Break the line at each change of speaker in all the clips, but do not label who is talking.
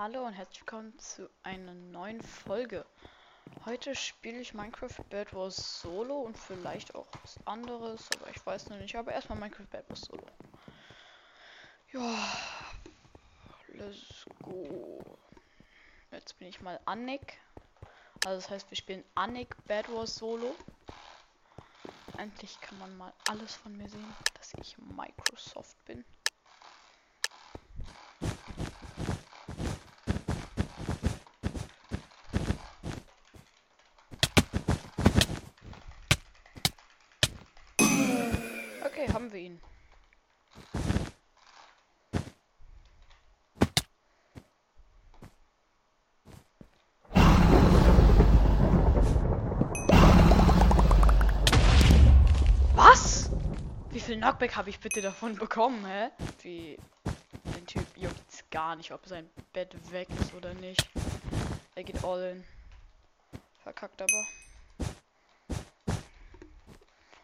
Hallo und herzlich willkommen zu einer neuen Folge. Heute spiele ich Minecraft Bad Wars Solo und vielleicht auch was anderes, aber ich weiß noch nicht. Aber erstmal Minecraft Bad Wars Solo. Ja, let's go. Jetzt bin ich mal Annick. Also das heißt, wir spielen Annick Bad Wars Solo. Endlich kann man mal alles von mir sehen, dass ich Microsoft bin. Wir ihn. Was? Wie viel Knockback habe ich bitte davon bekommen, hä? Wie den Typ juckt's gar nicht, ob sein Bett weg ist oder nicht. Er geht all in. Verkackt aber.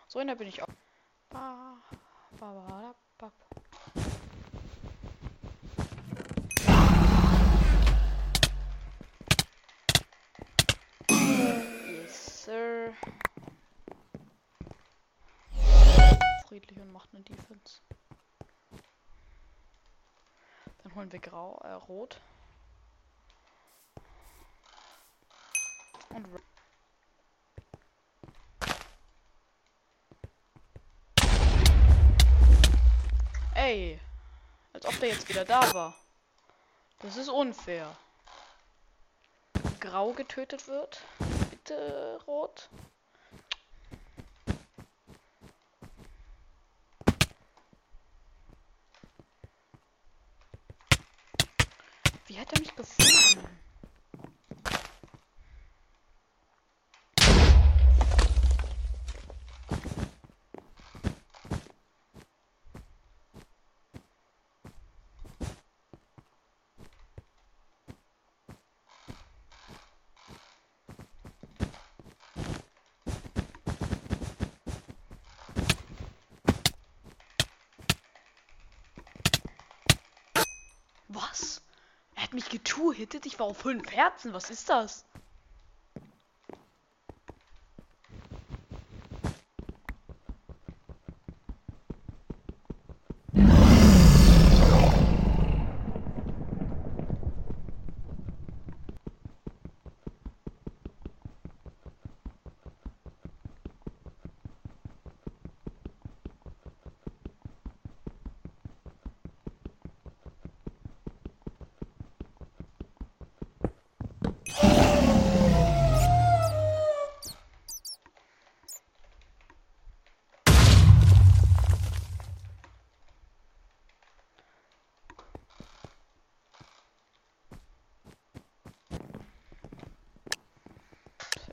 So der bin ich auch. Yes, sir. Friedlich und macht eine Defense. Dann holen wir Grau, äh, Rot. Und Red. Ey, als ob der jetzt wieder da war. Das ist unfair. Grau getötet wird. Bitte rot. Wie hat er mich gefunden? Was? Er hat mich getu-hittet. Ich war auf fünf Herzen. Was ist das?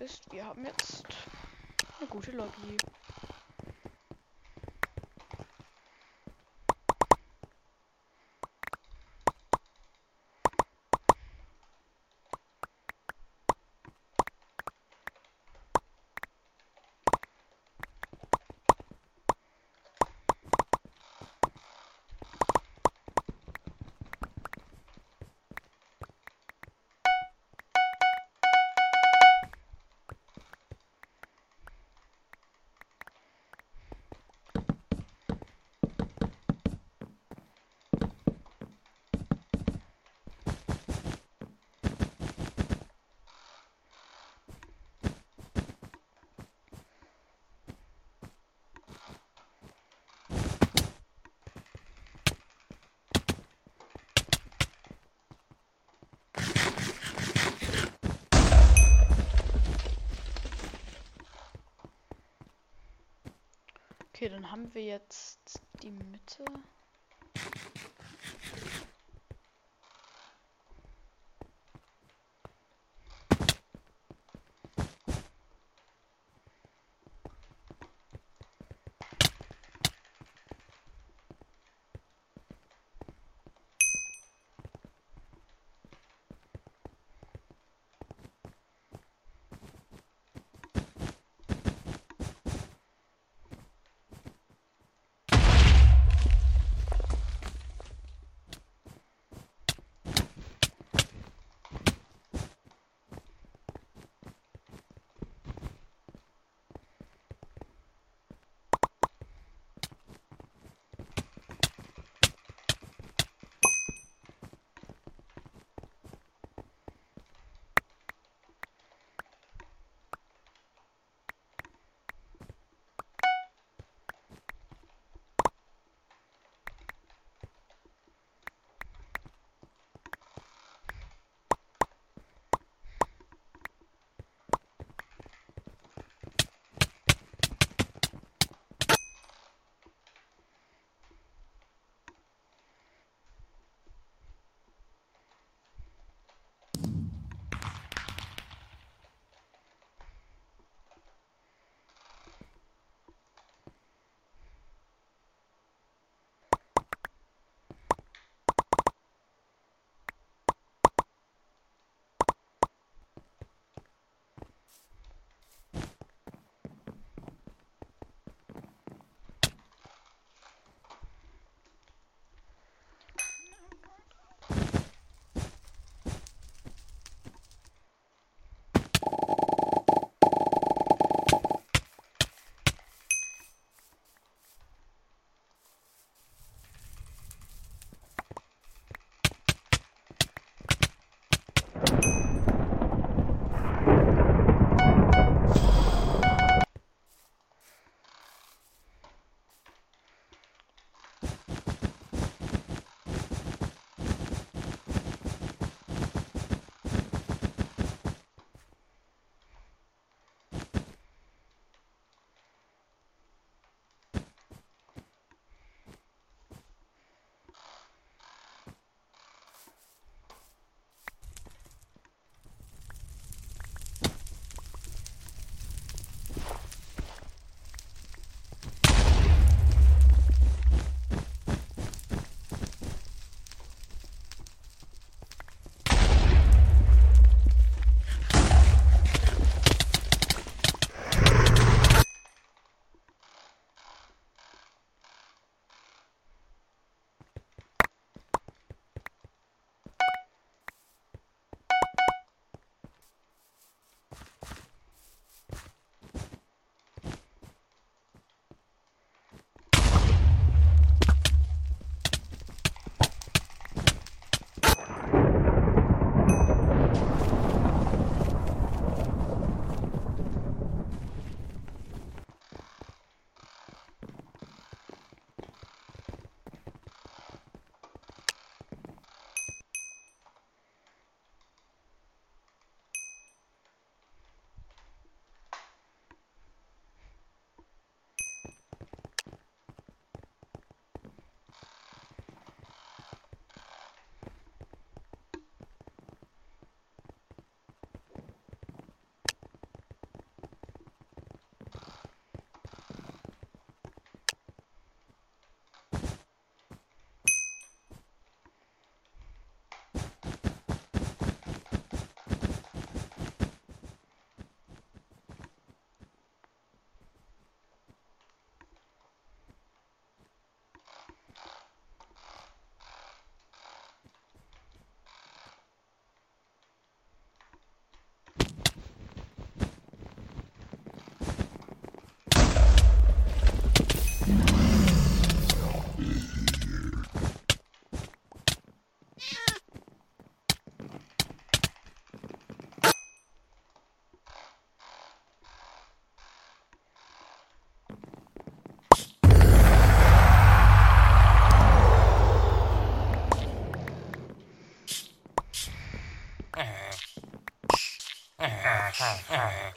Das heißt, wir haben jetzt eine gute Lobby. Okay, dann haben wir jetzt die Mitte.
Uh-huh.